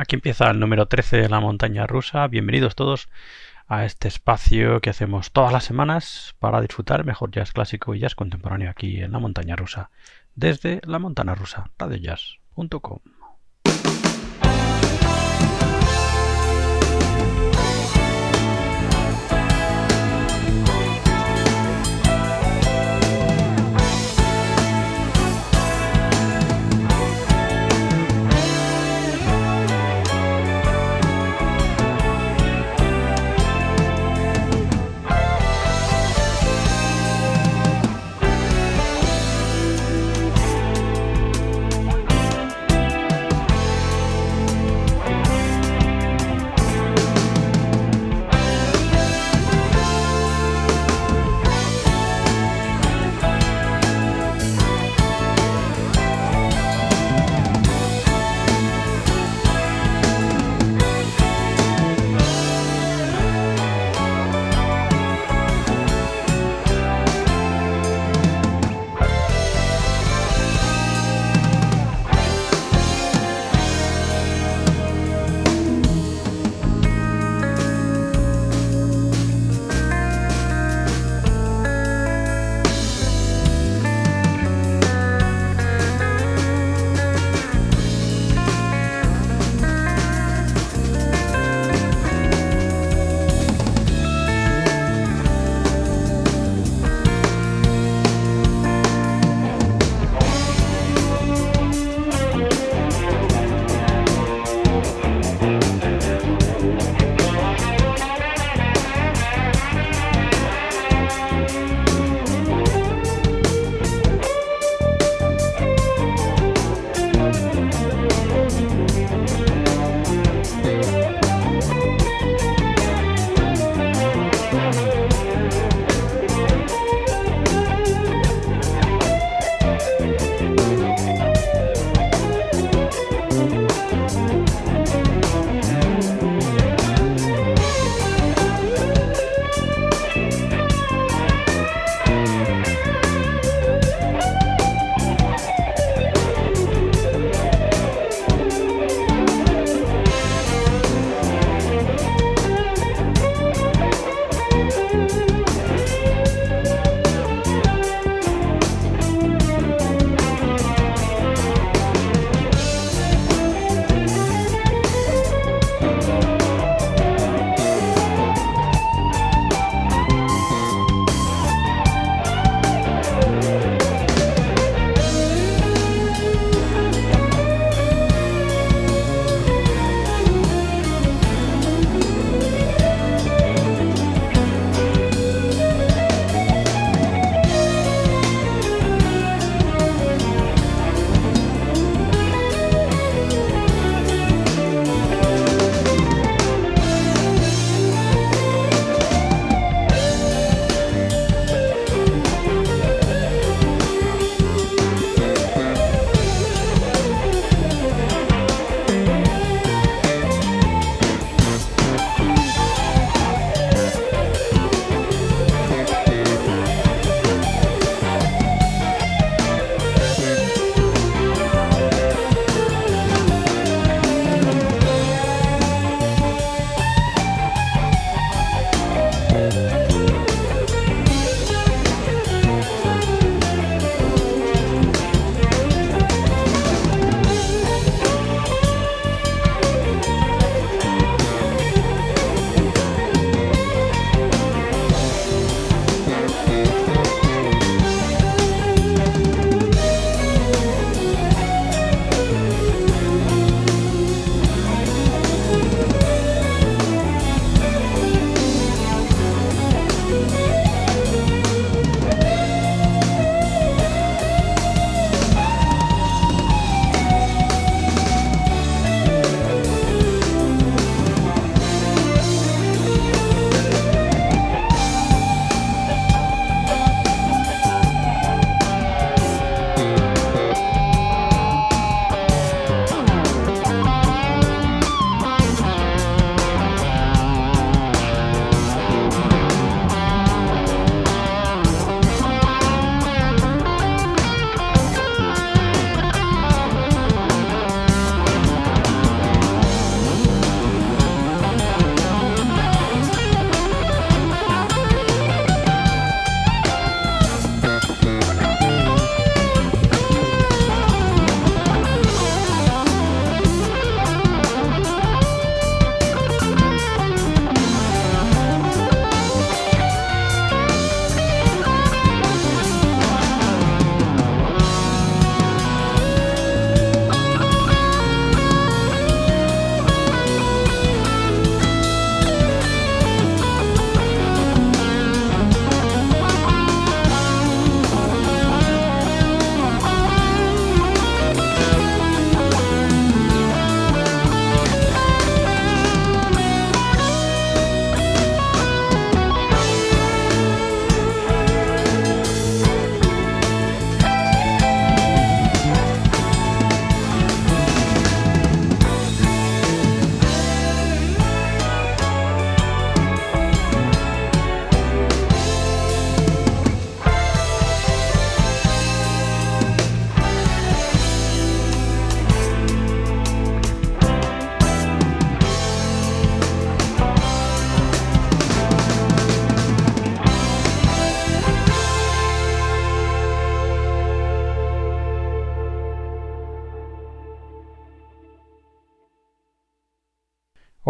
Aquí empieza el número 13 de la montaña rusa. Bienvenidos todos a este espacio que hacemos todas las semanas para disfrutar mejor jazz clásico y jazz contemporáneo aquí en la montaña rusa, desde la montaña rusa, radiojazz.com.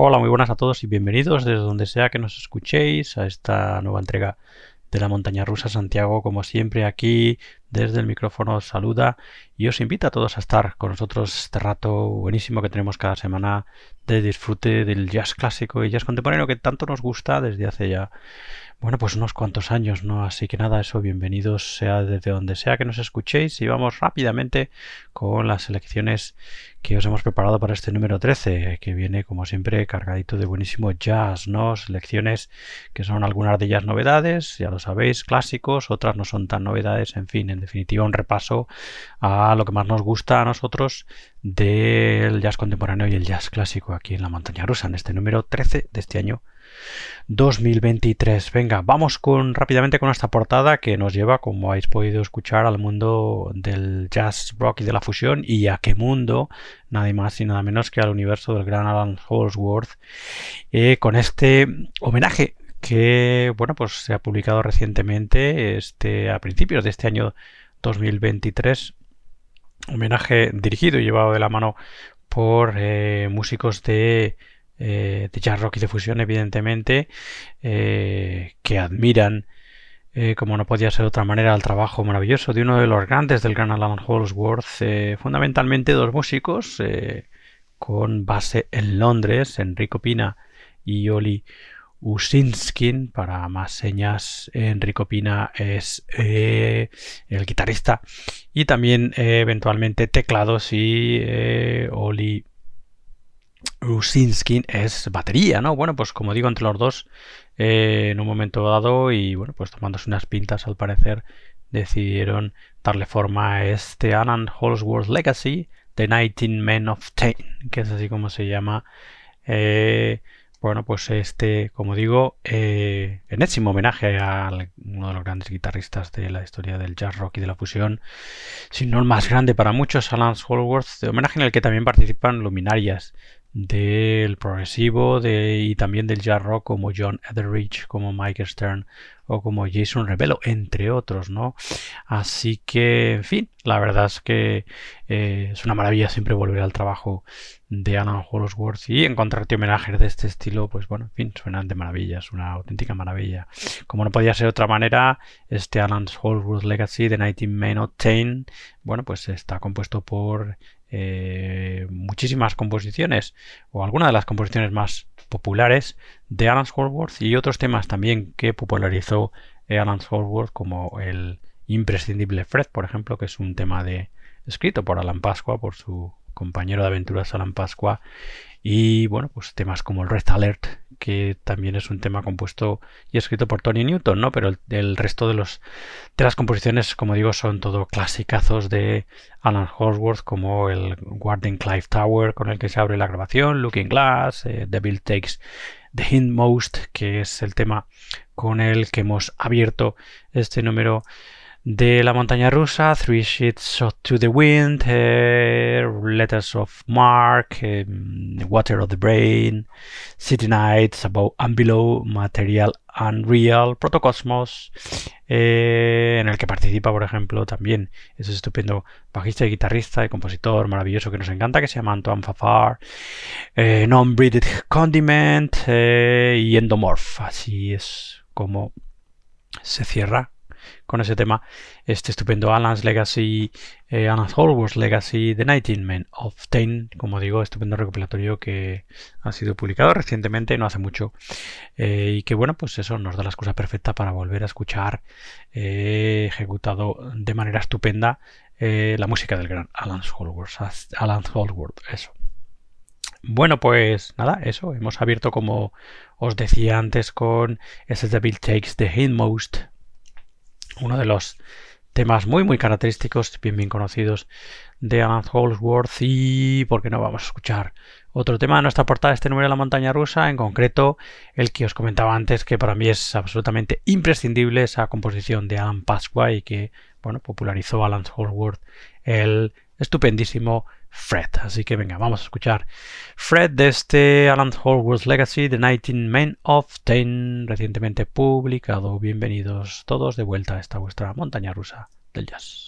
Hola, muy buenas a todos y bienvenidos desde donde sea que nos escuchéis a esta nueva entrega de la montaña rusa Santiago, como siempre aquí desde el micrófono saluda y os invita a todos a estar con nosotros este rato buenísimo que tenemos cada semana de disfrute del jazz clásico y jazz contemporáneo que tanto nos gusta desde hace ya bueno, pues unos cuantos años, ¿no? Así que nada, eso, bienvenidos sea desde donde sea que nos escuchéis y vamos rápidamente con las selecciones que os hemos preparado para este número 13, que viene como siempre cargadito de buenísimo jazz, ¿no? Selecciones que son algunas de ellas novedades, ya lo sabéis, clásicos, otras no son tan novedades, en fin, en definitiva un repaso a lo que más nos gusta a nosotros del jazz contemporáneo y el jazz clásico aquí en la montaña rusa, en este número 13 de este año 2023. Venga, vamos con rápidamente con esta portada que nos lleva, como habéis podido escuchar, al mundo del jazz rock y de la fusión y a qué mundo, nada más y nada menos que al universo del gran Alan Holsworth, eh, con este homenaje que bueno pues se ha publicado recientemente este a principios de este año 2023 homenaje dirigido y llevado de la mano por eh, músicos de eh, de jazz rock y de fusión, evidentemente, eh, que admiran, eh, como no podía ser de otra manera, el trabajo maravilloso de uno de los grandes del gran Alan Holsworth, fundamentalmente dos músicos con base en Londres, Enrico Pina y Oli Usinskin, para más señas, Enrico Pina es el guitarrista y también eventualmente teclados y Oli Rusinskin es batería, ¿no? Bueno, pues como digo, entre los dos, eh, en un momento dado, y bueno, pues tomándose unas pintas al parecer, decidieron darle forma a este Alan Holsworth Legacy, The 19 Men of Ten, que es así como se llama. Eh, bueno, pues este, como digo, eh, enésimo homenaje a uno de los grandes guitarristas de la historia del jazz rock y de la fusión, si no el más grande para muchos, Alan Holsworth, homenaje en el que también participan luminarias del progresivo de, y también del jazz rock como John Etheridge, como Mike Stern o como Jason Rebelo, entre otros, ¿no? Así que, en fin, la verdad es que eh, es una maravilla siempre volver al trabajo de Alan Holsworth y encontrarte homenajes de este estilo, pues bueno, en fin, suenan de maravilla, es una auténtica maravilla. Como no podía ser de otra manera, este Alan Holsworth Legacy de 19 Men of bueno, pues está compuesto por eh, muchísimas composiciones o algunas de las composiciones más populares de Alan Holsworth y otros temas también que popularizó Alan Holsworth como el imprescindible Fred, por ejemplo, que es un tema de escrito por Alan Pascua, por su compañero de aventuras Alan Pascua. Y bueno, pues temas como el Red Alert, que también es un tema compuesto y escrito por Tony Newton, ¿no? Pero el, resto de los de las composiciones, como digo, son todo clasicazos de Alan Holsworth, como el Warden Clive Tower, con el que se abre la grabación, Looking Glass, eh, Takes the Hindmost, que es el tema con el que hemos abierto este número de la montaña rusa, Three Sheets to the Wind, eh, Letters of Mark, eh, Water of the Brain, City Nights, Above and Below, Material Unreal, Protocosmos, eh, en el que participa, por ejemplo, también ese estupendo bajista y guitarrista y compositor maravilloso que nos encanta, que se llama Antoine Fafar, Non-Breeded Condiment y Endomorph. Así es como se cierra con ese tema este estupendo Alan's Legacy, eh, Holworth Legacy, The 19 Men of Ten, como digo, estupendo recopilatorio que ha sido publicado recientemente, no hace mucho, eh, y que bueno, pues eso nos da la excusa perfecta para volver a escuchar eh, ejecutado de manera estupenda la música del gran Alan Holworth, Alan eso. Bueno, pues nada, eso. Hemos abierto, como os decía antes, con ese Devil Takes the Hindmost uno de los temas muy muy característicos, bien bien conocidos de Alan Holsworth y por qué no vamos a escuchar otro tema de nuestra portada este número de la montaña rusa, en concreto el que os comentaba antes que para mí es absolutamente imprescindible esa composición de Alan Pasqua y que bueno popularizó Alan Holsworth el estupendísimo Fred. Así que venga, vamos a escuchar Fred de este Alan Holworth Legacy, The 19 Men of Ten, recientemente publicado. Bienvenidos todos de vuelta a esta vuestra montaña rusa del jazz.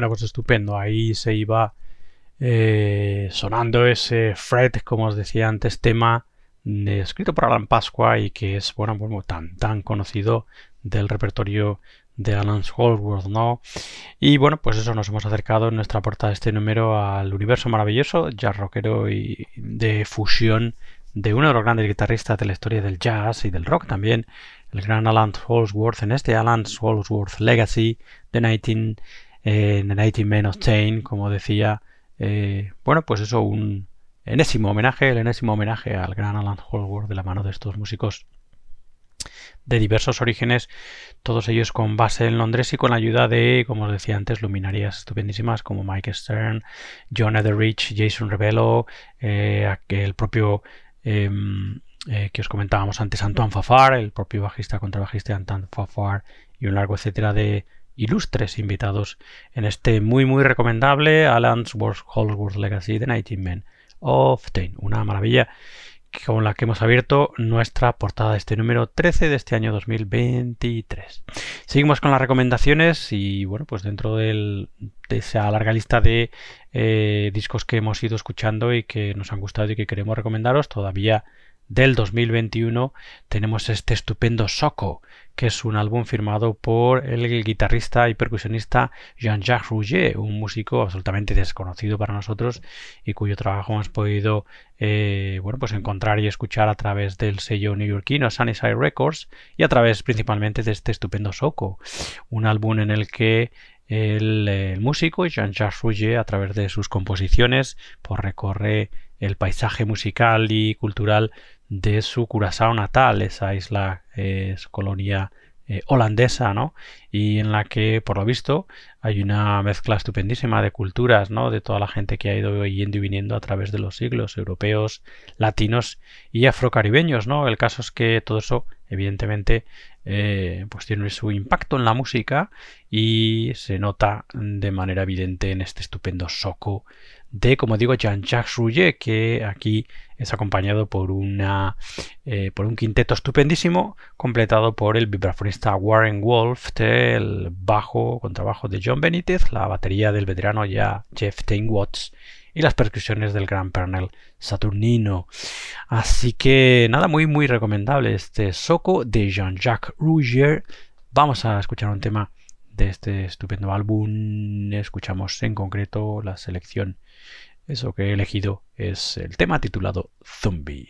Bueno, pues estupendo. Ahí se iba eh, sonando ese Fred, como os decía antes, tema escrito por Alan Pascua y que es bueno, bueno tan, tan conocido del repertorio de Alan Holdsworth, ¿no? Y bueno, pues eso nos hemos acercado en nuestra portada de este número al universo maravilloso, jazz rockero y de fusión de uno de los grandes guitarristas de la historia del jazz y del rock también, el gran Alan Holdsworth, en este Alan Holdsworth Legacy de 19, eh, 19 Men of Chain, como decía, eh, bueno, pues eso, un enésimo homenaje, el enésimo homenaje al gran Alan Holdsworth de la mano de estos músicos de diversos orígenes, todos ellos con base en Londres y con la ayuda de, como os decía antes, luminarias estupendísimas como Mike Stern, John Etheridge, Jason Rebello, eh, el propio em, eh, que os comentábamos antes, Antoine Fafar, el propio bajista, contrabajista Antoine Fafar y un largo etcétera de ilustres invitados en este muy muy recomendable Alan's Holdsworth Legacy de Nighting Men of Tain, una maravilla con la que hemos abierto nuestra portada de este número 13 de este año 2023. Seguimos con las recomendaciones y bueno, pues dentro de esa larga lista de eh, discos que hemos ido escuchando y que nos han gustado y que queremos recomendaros, todavía del 2021 tenemos este estupendo Soco, que es un álbum firmado por el guitarrista y percusionista Jean-Jacques Rouget, un músico absolutamente desconocido para nosotros y cuyo trabajo hemos podido eh, bueno, pues encontrar y escuchar a través del sello neoyorquino Sunnyside Records y a través principalmente de este estupendo Soco, un álbum en el que el, músico Jean-Jacques Rouget a través de sus composiciones pues recorre el paisaje musical y cultural de su Curazao natal, esa isla es colonia eh, holandesa, ¿no? Y en la que, por lo visto, hay una mezcla estupendísima de culturas, ¿no? De toda la gente que ha ido yendo y viniendo a través de los siglos, europeos, latinos y afrocaribeños, ¿no? El caso es que todo eso, evidentemente, eh, pues tiene su impacto en la música y se nota de manera evidente en este estupendo soco de, como digo, Jean-Jacques Rouget, que aquí es acompañado por, una, eh, por un quinteto estupendísimo, completado por el vibrafonista Warren Wolf, el bajo, contrabajo de John Benítez, la batería del veterano ya Jeff Tain Watts y las percusiones del gran Pernell Saturnino. Así que nada, muy muy recomendable este Soco de Jean-Jacques Rouget. Vamos a escuchar un tema de este estupendo álbum. Escuchamos en concreto la selección eso que he elegido es el tema titulado Zombie.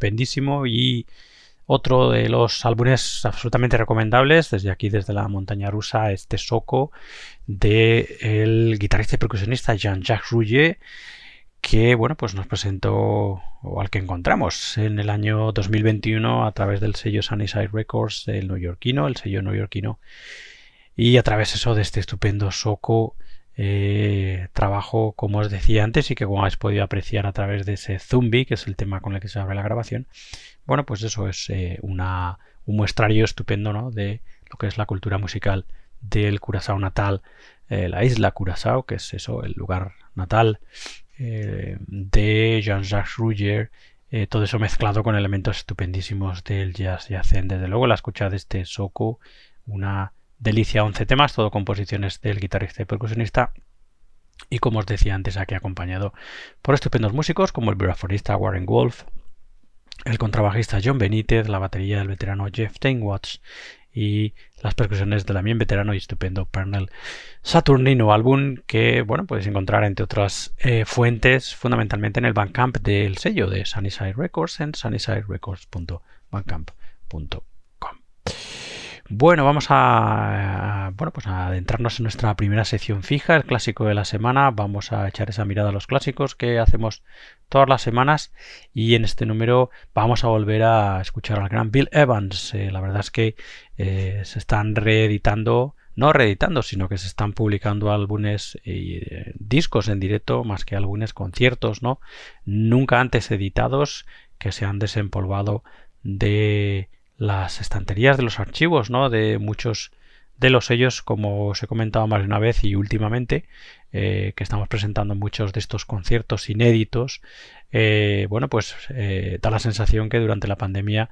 Estupendísimo. Y otro de los álbumes absolutamente recomendables desde aquí, desde la montaña rusa, este Soco de el guitarrista y percusionista Jean-Jacques Rouget que bueno, pues nos presentó o al que encontramos en el año 2021 a través del sello Sunnyside Records el neoyorquino, el sello neoyorquino. Y a través eso de este estupendo Soco eh, trabajo, como os decía antes, y que como habéis podido apreciar a través de ese Zumbi, que es el tema con el que se abre la grabación, bueno, pues eso es eh, una, un muestrario estupendo ¿no? de lo que es la cultura musical del Curazao natal, eh, la isla Curazao, que es eso, el lugar natal de Jean-Jacques Rougier, todo eso mezclado con elementos estupendísimos del jazz yacen. Desde luego la escucha de este Soco, una Delicia 11 temas, todo composiciones del guitarrista y percusionista. Y como os decía antes, aquí acompañado por estupendos músicos como el vibrafonista Warren Wolf, el contrabajista John Benítez, la batería del veterano Jeff Tainwatts y las percusiones del también veterano y estupendo Pernell Saturnino, álbum que bueno podéis encontrar entre otras eh, fuentes fundamentalmente en el Bandcamp del sello de Sunnyside Records en sunnysiderecords.bandcamp.com. Bueno, vamos a, bueno, pues a adentrarnos en nuestra primera sección fija, el clásico de la semana. Vamos a echar esa mirada a los clásicos que hacemos todas las semanas y en este número vamos a volver a escuchar al gran Bill Evans. Eh, la verdad es que eh, se están reeditando, no reeditando, sino que se están publicando álbumes y eh, discos en directo más que álbumes conciertos, ¿no? Nunca antes editados que se han desempolvado de las estanterías de los archivos, ¿no? De muchos de los sellos, como os he comentado más de una vez y últimamente, eh, que estamos presentando muchos de estos conciertos inéditos, eh, bueno, pues eh, da la sensación que durante la pandemia,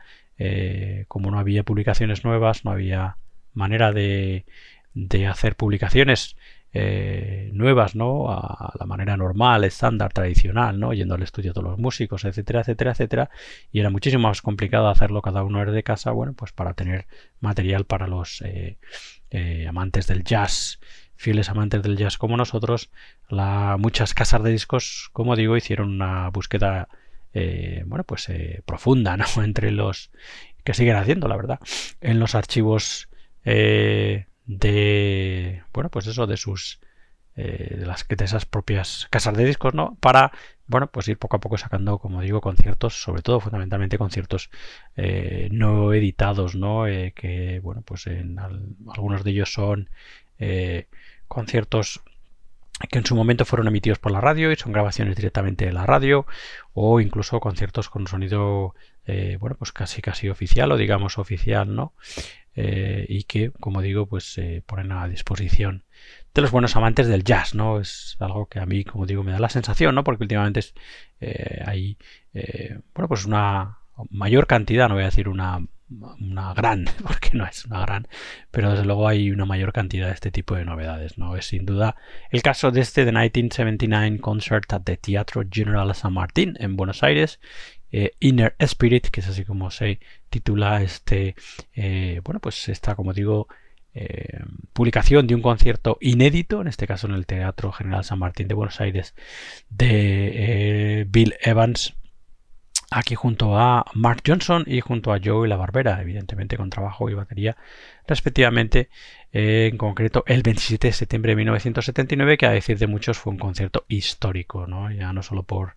como no había publicaciones nuevas, no había manera de, de hacer publicaciones eh, nuevas, ¿no? A la manera normal, estándar, tradicional, ¿no? Yendo al estudio todos los músicos, etcétera, etcétera, etcétera. Y era muchísimo más complicado hacerlo cada uno desde casa, bueno, pues para tener material para los eh, eh, amantes del jazz, fieles amantes del jazz como nosotros. La, muchas casas de discos, como digo, hicieron una búsqueda bueno, pues profunda, ¿no? Entre los que siguen haciendo, la verdad, en los archivos de, bueno, pues eso, de sus eh, de las esas propias casas de discos, ¿no? Para, bueno, pues ir poco a poco sacando, como digo, conciertos, sobre todo fundamentalmente conciertos eh, no editados, ¿no? Eh, que, bueno, pues en algunos de ellos son conciertos que en su momento fueron emitidos por la radio y son grabaciones directamente de la radio o incluso conciertos con sonido bueno pues casi casi oficial o digamos oficial no y que como digo pues se ponen a disposición de los buenos amantes del jazz, ¿no? Es algo que a mí, como digo, me da la sensación, ¿no? Porque últimamente eh, hay, eh, bueno, pues una mayor cantidad, no voy a decir una, una gran, porque no es una gran, pero desde luego hay una mayor cantidad de este tipo de novedades, ¿no? Es sin duda el caso de este de 1979 Concert at the Teatro General San Martín en Buenos Aires, eh, Inner Spirit, que es así como se titula este, bueno, pues está, como digo, eh, publicación de un concierto inédito, en este caso en el Teatro General San Martín de Buenos Aires, de eh, Bill Evans, aquí junto a Mark Johnson y junto a Joe y la Barbera, evidentemente con trabajo y batería respectivamente, en concreto el 27 de septiembre de 1979, que a decir de muchos fue un concierto histórico, ¿no? ya no solo por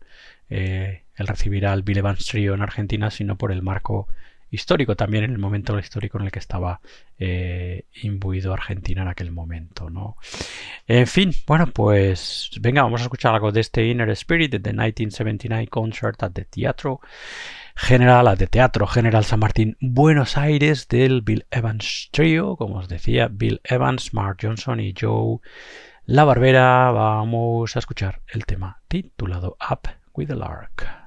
eh, el recibir al Bill Evans Trio en Argentina, sino por el marco histórico también en el momento histórico en el que estaba eh, imbuido Argentina en aquel momento, ¿no? En fin, bueno, pues venga, vamos a escuchar algo de este Inner Spirit de The 1979 Concert at the Teatro General, de Teatro General San Martín, Buenos Aires, del Bill Evans Trio, como os decía, Bill Evans, Mark Johnson y Joe La Barbera. Vamos a escuchar el tema titulado Up with a Lark.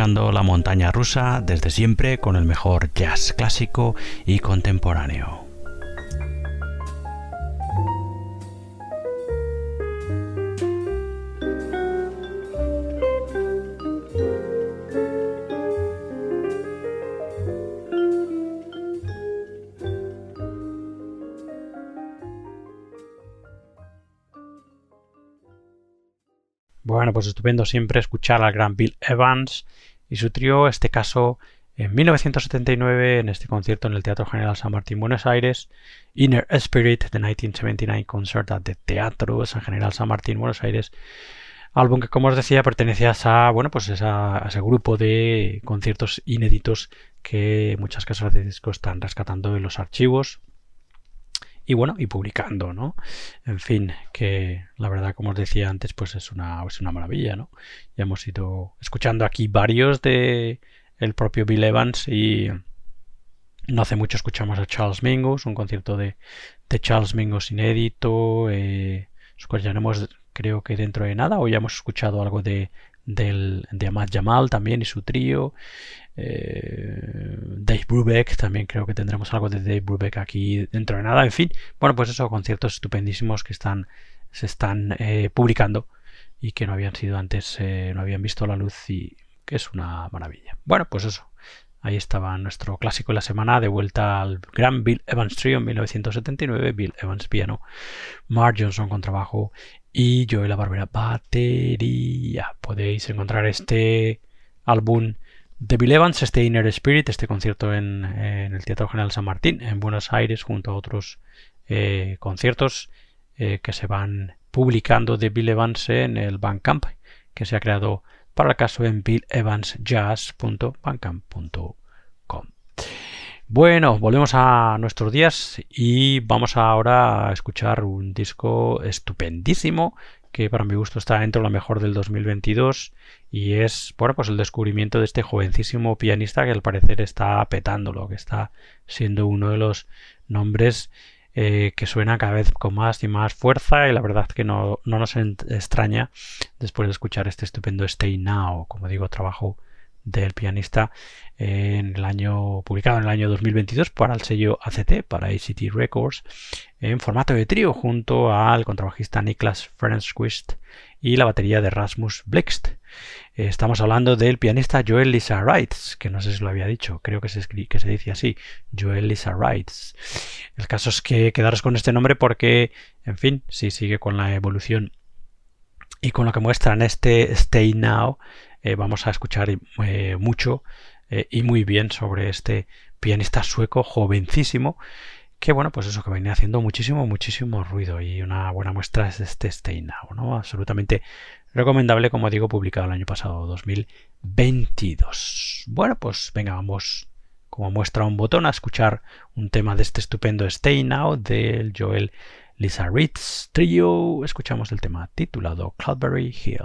La Montaña Rusa desde siempre con el mejor jazz clásico y contemporáneo. Bueno, pues estupendo siempre escuchar al gran Bill Evans y su trío, este caso en 1979 en este concierto en el Teatro General San Martín, Buenos Aires, Inner Spirit, The 1979 Concert at the Teatro General San Martín, Buenos Aires, álbum que como os decía pertenece a, bueno, pues a ese grupo de conciertos inéditos que muchas casas de disco están rescatando en los archivos y bueno, y publicando, ¿no? En fin, que la verdad, como os decía antes, pues es una, es una maravilla, ¿no? Ya hemos ido escuchando aquí varios de el propio Bill Evans y no hace mucho escuchamos a Charles Mingus, un concierto de, de Charles Mingus inédito, eh, hemos, creo que dentro de nada, o ya hemos escuchado algo de, del, de Ahmad Jamal también y su trío. Eh, Dave Brubeck, también creo que tendremos algo de Dave Brubeck aquí dentro de nada. En fin, bueno, pues eso, conciertos estupendísimos que están, se están eh, publicando y que no habían sido antes, eh, no habían visto la luz y que es una maravilla. Bueno, pues eso. Ahí estaba nuestro clásico de la semana, de vuelta al gran Bill Evans Trio en 1979, Bill Evans piano, Mark Johnson con trabajo y Joel la Barbera batería. Podéis encontrar este álbum de Bill Evans, este Inner Spirit, este concierto en, el Teatro General San Martín, en Buenos Aires, junto a otros eh, conciertos eh, que se van publicando de Bill Evans en el Bandcamp, que se ha creado para el caso en billevansjazz.bandcamp.com. Bueno, volvemos a nuestros días y vamos ahora a escuchar un disco estupendísimo que para mi gusto está dentro de lo mejor del 2022 y es, bueno, pues el descubrimiento de este jovencísimo pianista que al parecer está petándolo, que está siendo uno de los nombres eh, que suena cada vez con más y más fuerza y la verdad que no, no nos extraña después de escuchar este estupendo Stay Now, como digo, trabajo del pianista en el año publicado en el año 2022 para el sello ACT, para ACT Records, en formato de trío junto al contrabajista Niklas Ferencquist y la batería de Rasmus Blixt. Estamos hablando del pianista Joel Lisa Wrights, que no sé si lo había dicho, creo que se, que se dice así, Joel Lisa Wrights. El caso es que quedaros con este nombre porque, en fin, si sigue con la evolución y con lo que muestra en este Stay Now, eh, vamos a escuchar eh, mucho eh, y muy bien sobre este pianista sueco jovencísimo que bueno, pues eso que venía haciendo muchísimo, muchísimo ruido y una buena muestra es este Stay Now, ¿no? Absolutamente recomendable, como digo, publicado el año pasado, 2022. Bueno, pues venga, vamos como muestra un botón a escuchar un tema de este estupendo Stay Now del Joel Lisa Ritz Trio. Escuchamos el tema titulado Cloudberry Hill.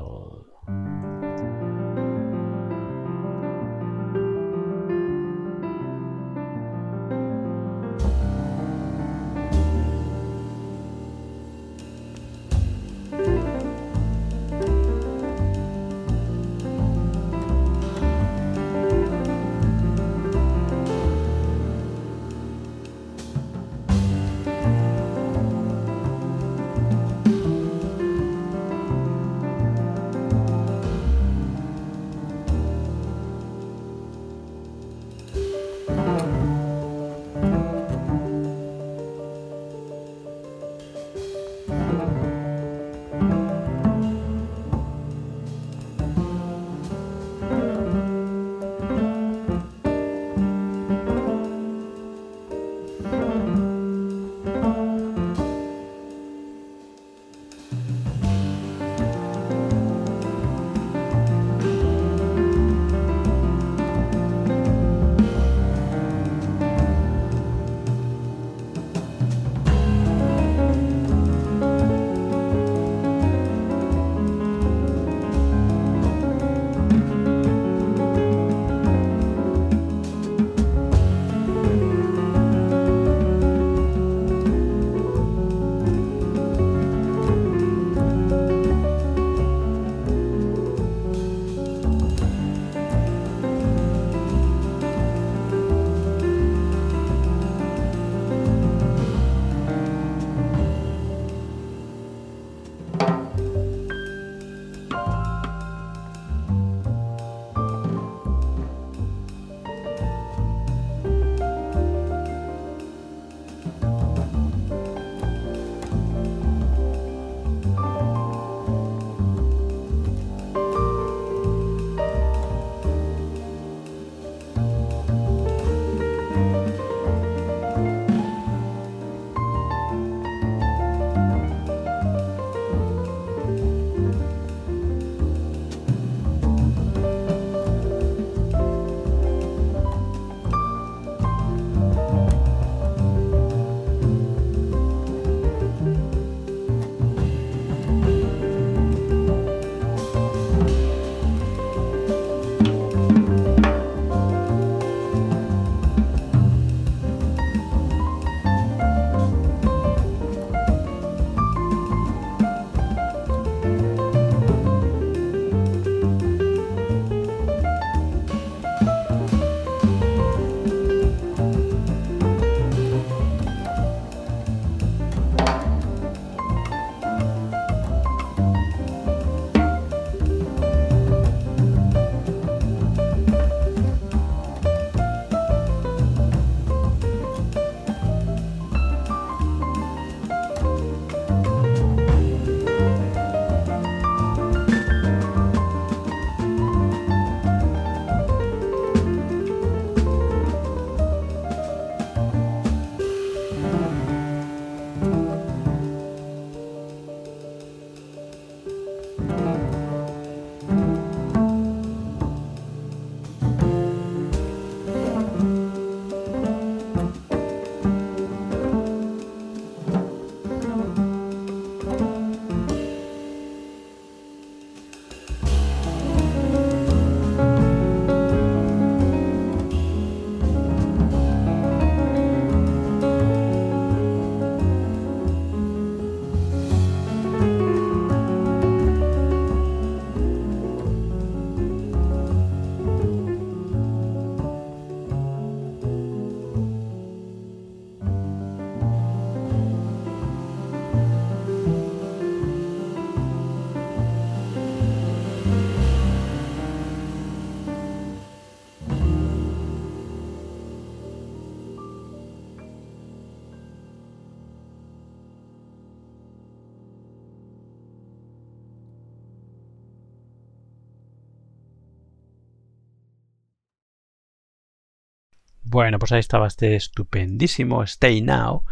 Bueno, pues ahí estaba este estupendísimo Stay Now.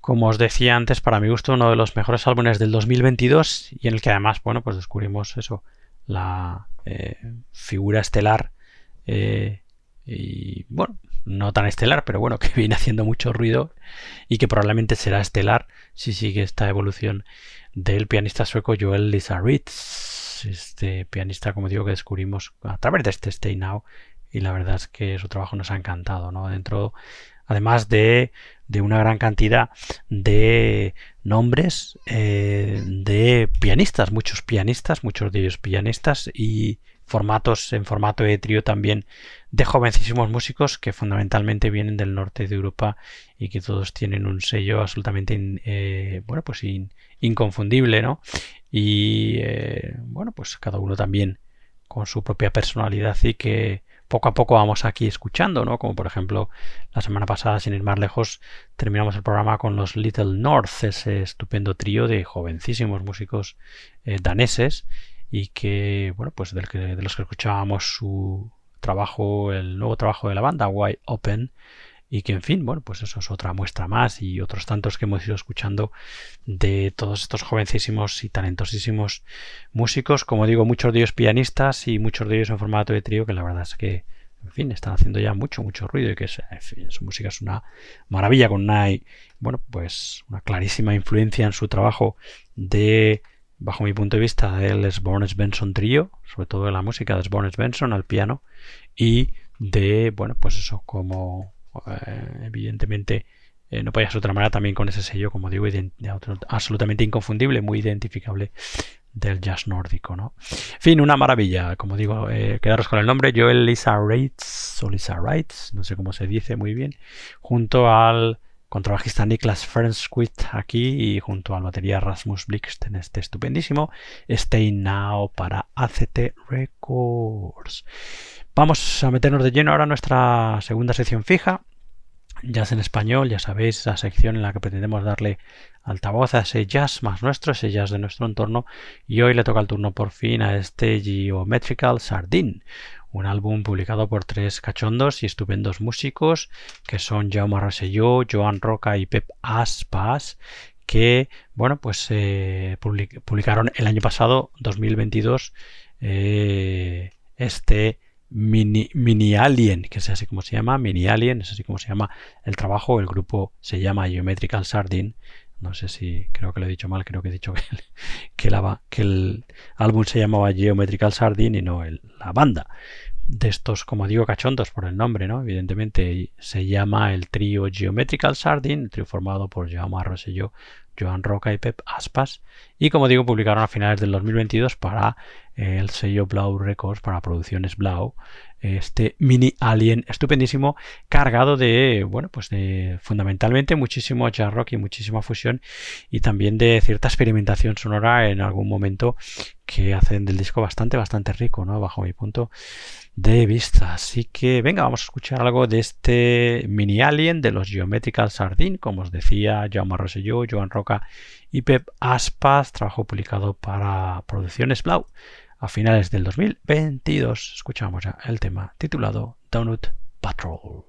Como os decía antes, para mi gusto, uno de los mejores álbumes del 2022 y en el que además, bueno, pues descubrimos eso, la eh, figura estelar eh, y, bueno, no tan estelar, pero bueno, que viene haciendo mucho ruido y que probablemente será estelar si sigue esta evolución del pianista sueco Joel Lizaritz, este pianista, como digo, que descubrimos a través de este Stay Now y la verdad es que su trabajo nos ha encantado, ¿no? Dentro, además de, de una gran cantidad de nombres eh, de pianistas, muchos pianistas, muchos de ellos pianistas y formatos en formato de trío también de jovencísimos músicos que fundamentalmente vienen del norte de Europa y que todos tienen un sello absolutamente eh, bueno pues inconfundible no y eh, bueno pues cada uno también con su propia personalidad y que poco a poco vamos aquí escuchando, ¿no? Como por ejemplo la semana pasada, sin ir más lejos, terminamos el programa con los Little North, ese estupendo trío de jovencísimos músicos eh, daneses y que, bueno, pues de los que escuchábamos su trabajo, el nuevo trabajo de la banda, Wide Open, y que en fin, bueno, pues eso es otra muestra más y otros tantos que hemos ido escuchando de todos estos jovencísimos y talentosísimos músicos, como digo, muchos de ellos pianistas y muchos de ellos en formato de trío, que la verdad es que, en fin, están haciendo ya mucho, mucho ruido y que su música es una maravilla con una, bueno, pues una clarísima influencia en su trabajo de bajo mi punto de vista, del Sbornes Benson Trio, sobre todo de la música de Sbornes Benson al piano, y de, bueno, pues eso, como evidentemente eh, no podía ser otra manera también con ese sello, como digo, absolutamente inconfundible, muy identificable del jazz nórdico, ¿no? En fin, una maravilla, como digo, eh, quedaros con el nombre, Joel Lisa Reitz, o Lisa Reitz, no sé cómo se dice muy bien, junto al contrabajista Niklas Fernsquist aquí y junto al batería Rasmus Blixt en este estupendísimo Stay Now para ACT Records. Vamos a meternos de lleno ahora nuestra segunda sección fija, Jazz en español, ya sabéis, esa sección en la que pretendemos darle altavoz a ese jazz más nuestro, ese jazz de nuestro entorno, y hoy le toca el turno por fin a este Geometrical Sardine, un álbum publicado por tres cachondos y estupendos músicos que son Jaume Rosselló, Joan Roca y Pep Aspas, que bueno pues eh, publicaron el año pasado 2022 eh, este Mini, Alien, que es así como se llama, Mini Alien, es así como se llama el trabajo, el grupo se llama Geometrical Sardine, no sé si creo que lo he dicho mal, creo que he dicho que el álbum se llamaba Geometrical Sardine y no el, la banda. De estos, como digo, cachondos por el nombre, ¿no? Evidentemente se llama el trío Geometrical Sardine, el trío formado por Jaume Rosselló, Joan Roca y Pep Aspas, y como digo, publicaron a finales del 2022 para el sello Blau Records, para producciones Blau, este mini alien estupendísimo, cargado de, bueno, pues de fundamentalmente muchísimo jazz rock y muchísima fusión, y también de cierta experimentación sonora en algún momento que hacen del disco bastante, bastante rico, ¿no? Bajo mi punto de vista. Así que venga, vamos a escuchar algo de este mini alien de los Geometrical Sardine, como os decía, Jaume Rosselló, Joan Roca y Pep Aspas, trabajo publicado para Producciones Blau a finales del 2022. Escuchamos el tema titulado Donut Patrol.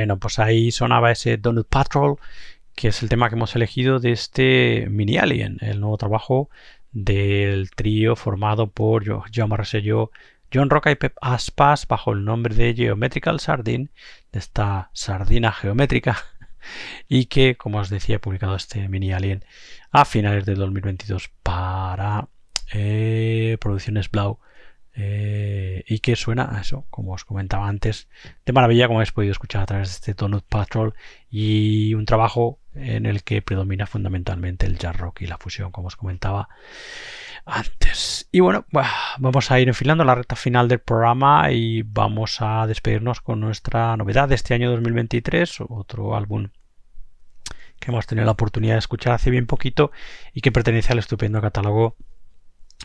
Bueno, pues ahí sonaba ese Donut Patrol, que es el tema que hemos elegido de este Mini Alien, el nuevo trabajo del trío formado por Jaume Rosselló, John Roca y Pep Aspas bajo el nombre de Geometrical Sardine, de esta sardina geométrica, y que, como os decía, he publicado este Mini Alien a finales del 2022 para eh, Producciones Blau eh, y que suena a eso, como os comentaba antes, de maravilla, como habéis podido escuchar a través de este Donut Patrol y un trabajo en el que predomina fundamentalmente el jazz rock y la fusión, como os comentaba antes. Y bueno, vamos a ir enfilando la recta final del programa y vamos a despedirnos con nuestra novedad de este año 2023, otro álbum que hemos tenido la oportunidad de escuchar hace bien poquito y que pertenece al estupendo catálogo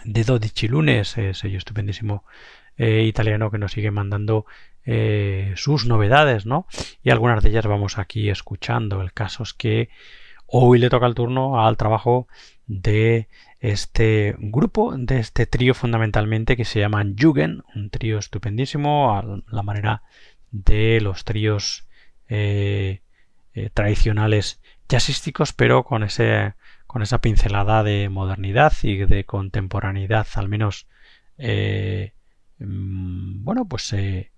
de Dodici Lunes, sello estupendísimo eh, italiano que nos sigue mandando eh, sus novedades, ¿no? Y algunas de ellas vamos aquí escuchando. El caso es que hoy le toca el turno al trabajo de este grupo, de este trío fundamentalmente que se llaman Jugend, un trío estupendísimo, a la manera de los tríos eh, tradicionales jazzísticos, pero con ese con esa pincelada de modernidad y de contemporaneidad, al menos, eh, mm, bueno, pues eh,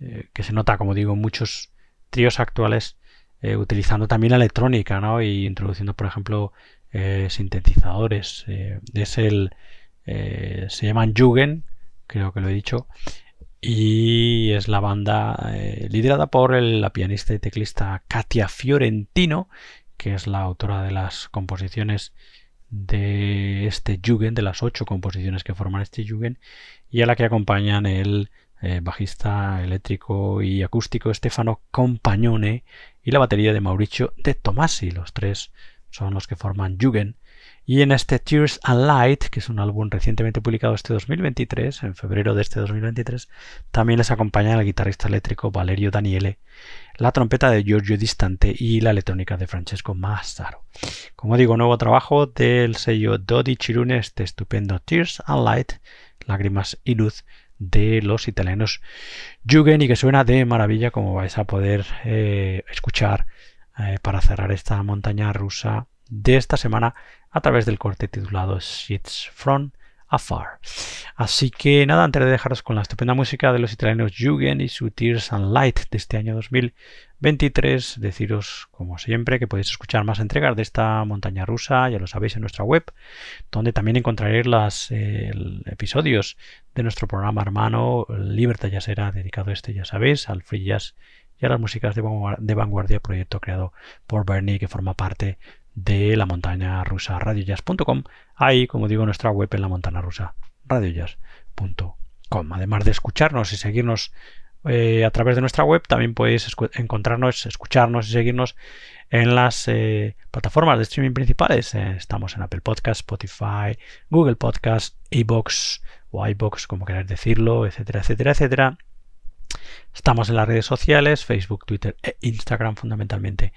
eh, que se nota, como digo, muchos tríos actuales utilizando también la electrónica, ¿no? Y introduciendo, por ejemplo, sintetizadores. es el, se llaman Jugend, creo que lo he dicho, y es la banda liderada por la pianista y teclista Katia Fiorentino que es la autora de las composiciones de este Jugend, de las ocho composiciones que forman este Jugend, y a la que acompañan el eh, bajista eléctrico y acústico Stefano Compagnone y la batería de Mauricio de Tomasi. Los tres son los que forman Jugend. Y en este Tears and Light, que es un álbum recientemente publicado este 2023, en febrero de este 2023, también les acompaña el guitarrista eléctrico Valerio Daniele, la trompeta de Giorgio Distante y la electrónica de Francesco Massaro. Como digo, nuevo trabajo del sello Dodi Chirune, este estupendo Tears and Light, lágrimas y luz de los italianos Jugend y que suena de maravilla como vais a poder eh, escuchar eh, para cerrar esta montaña rusa de esta semana a través del corte titulado Sheets from Afar. Así que nada, antes de dejaros con la estupenda música de los italianos Jugend y su Tears and Light de este año 2023, deciros como siempre que podéis escuchar más entregas de esta montaña rusa, ya lo sabéis en nuestra web, donde también encontraréis los episodios de nuestro programa hermano Libertad Jazzera, dedicado a este, ya sabéis, al free jazz y a las músicas de vanguardia, proyecto creado por Bernie que forma parte de la montaña rusa radiojazz.com. Ahí, como digo, nuestra web en la montaña rusa radiojazz.com. Además de escucharnos y seguirnos eh, a través de nuestra web, también podéis encontrarnos, escucharnos y seguirnos en las eh, plataformas de streaming principales. Eh, estamos en Apple Podcast, Spotify, Google Podcast, iBox o iBox, como queráis decirlo, etcétera, etcétera, etcétera. Estamos en las redes sociales, Facebook, Twitter e Instagram fundamentalmente.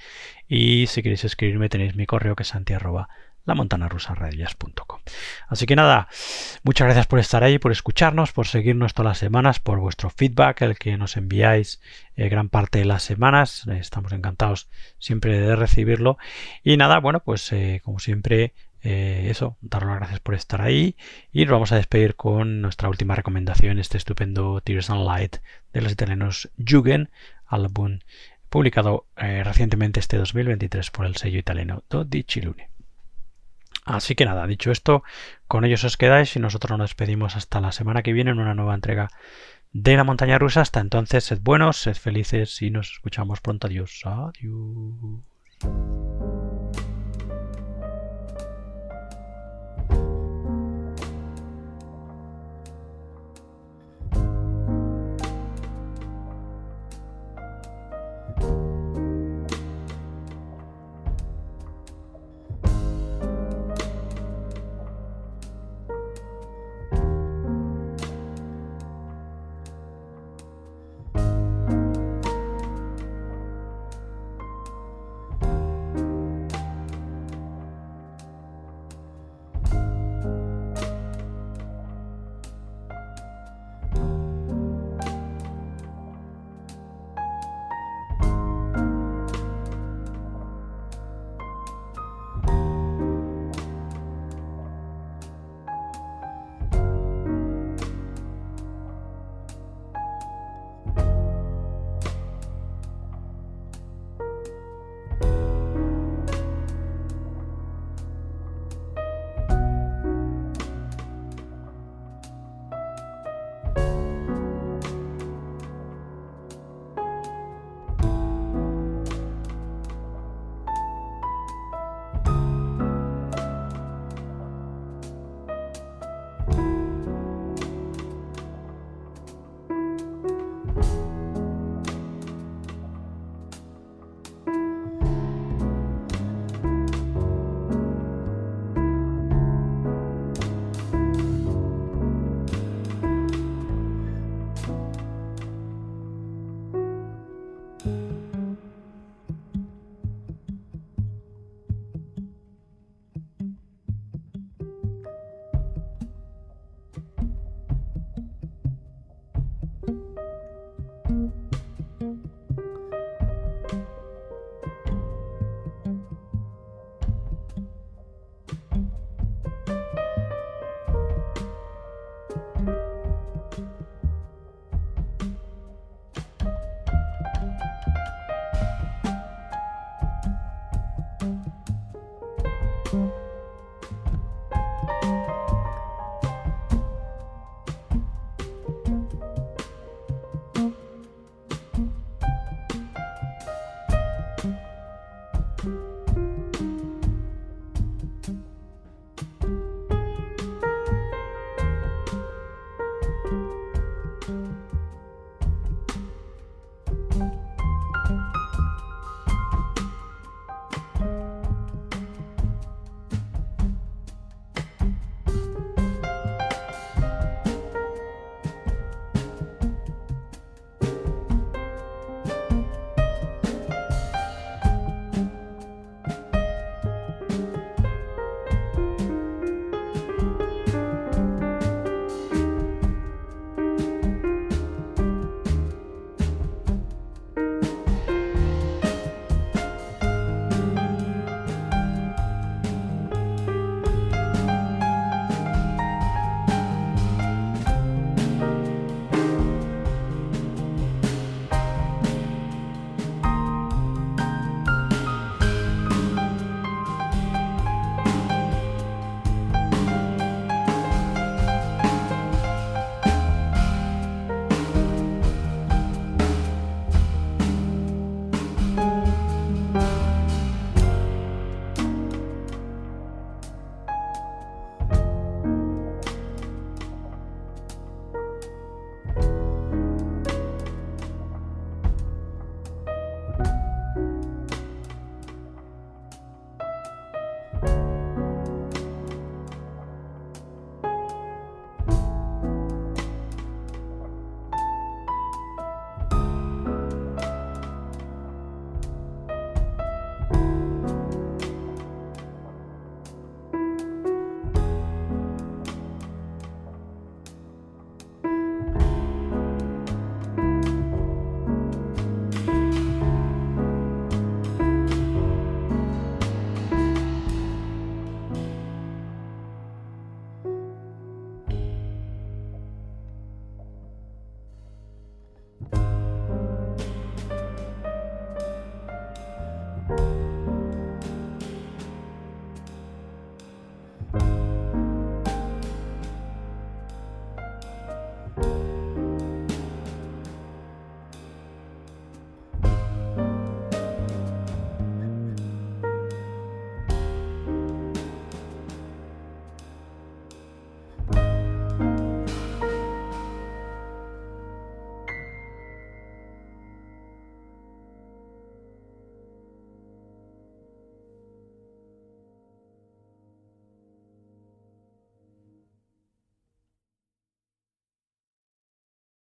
Y si queréis escribirme tenéis mi correo que es santi Así que nada, muchas gracias por estar ahí, por escucharnos, por seguirnos todas las semanas, por vuestro feedback, el que nos enviáis eh, gran parte de las semanas. Estamos encantados siempre de recibirlo. Y nada, bueno, pues eh, como siempre, eh, eso, daros las gracias por estar ahí y nos vamos a despedir con nuestra última recomendación, este estupendo Tears and Light de los italianos Jugend, álbum publicado eh, recientemente este 2023 por el sello italiano Dodici Lune. Así que nada, dicho esto, con ellos os quedáis y nosotros nos despedimos hasta la semana que viene en una nueva entrega de la montaña rusa. Hasta entonces, sed buenos, sed felices y nos escuchamos pronto. Adiós. Adiós.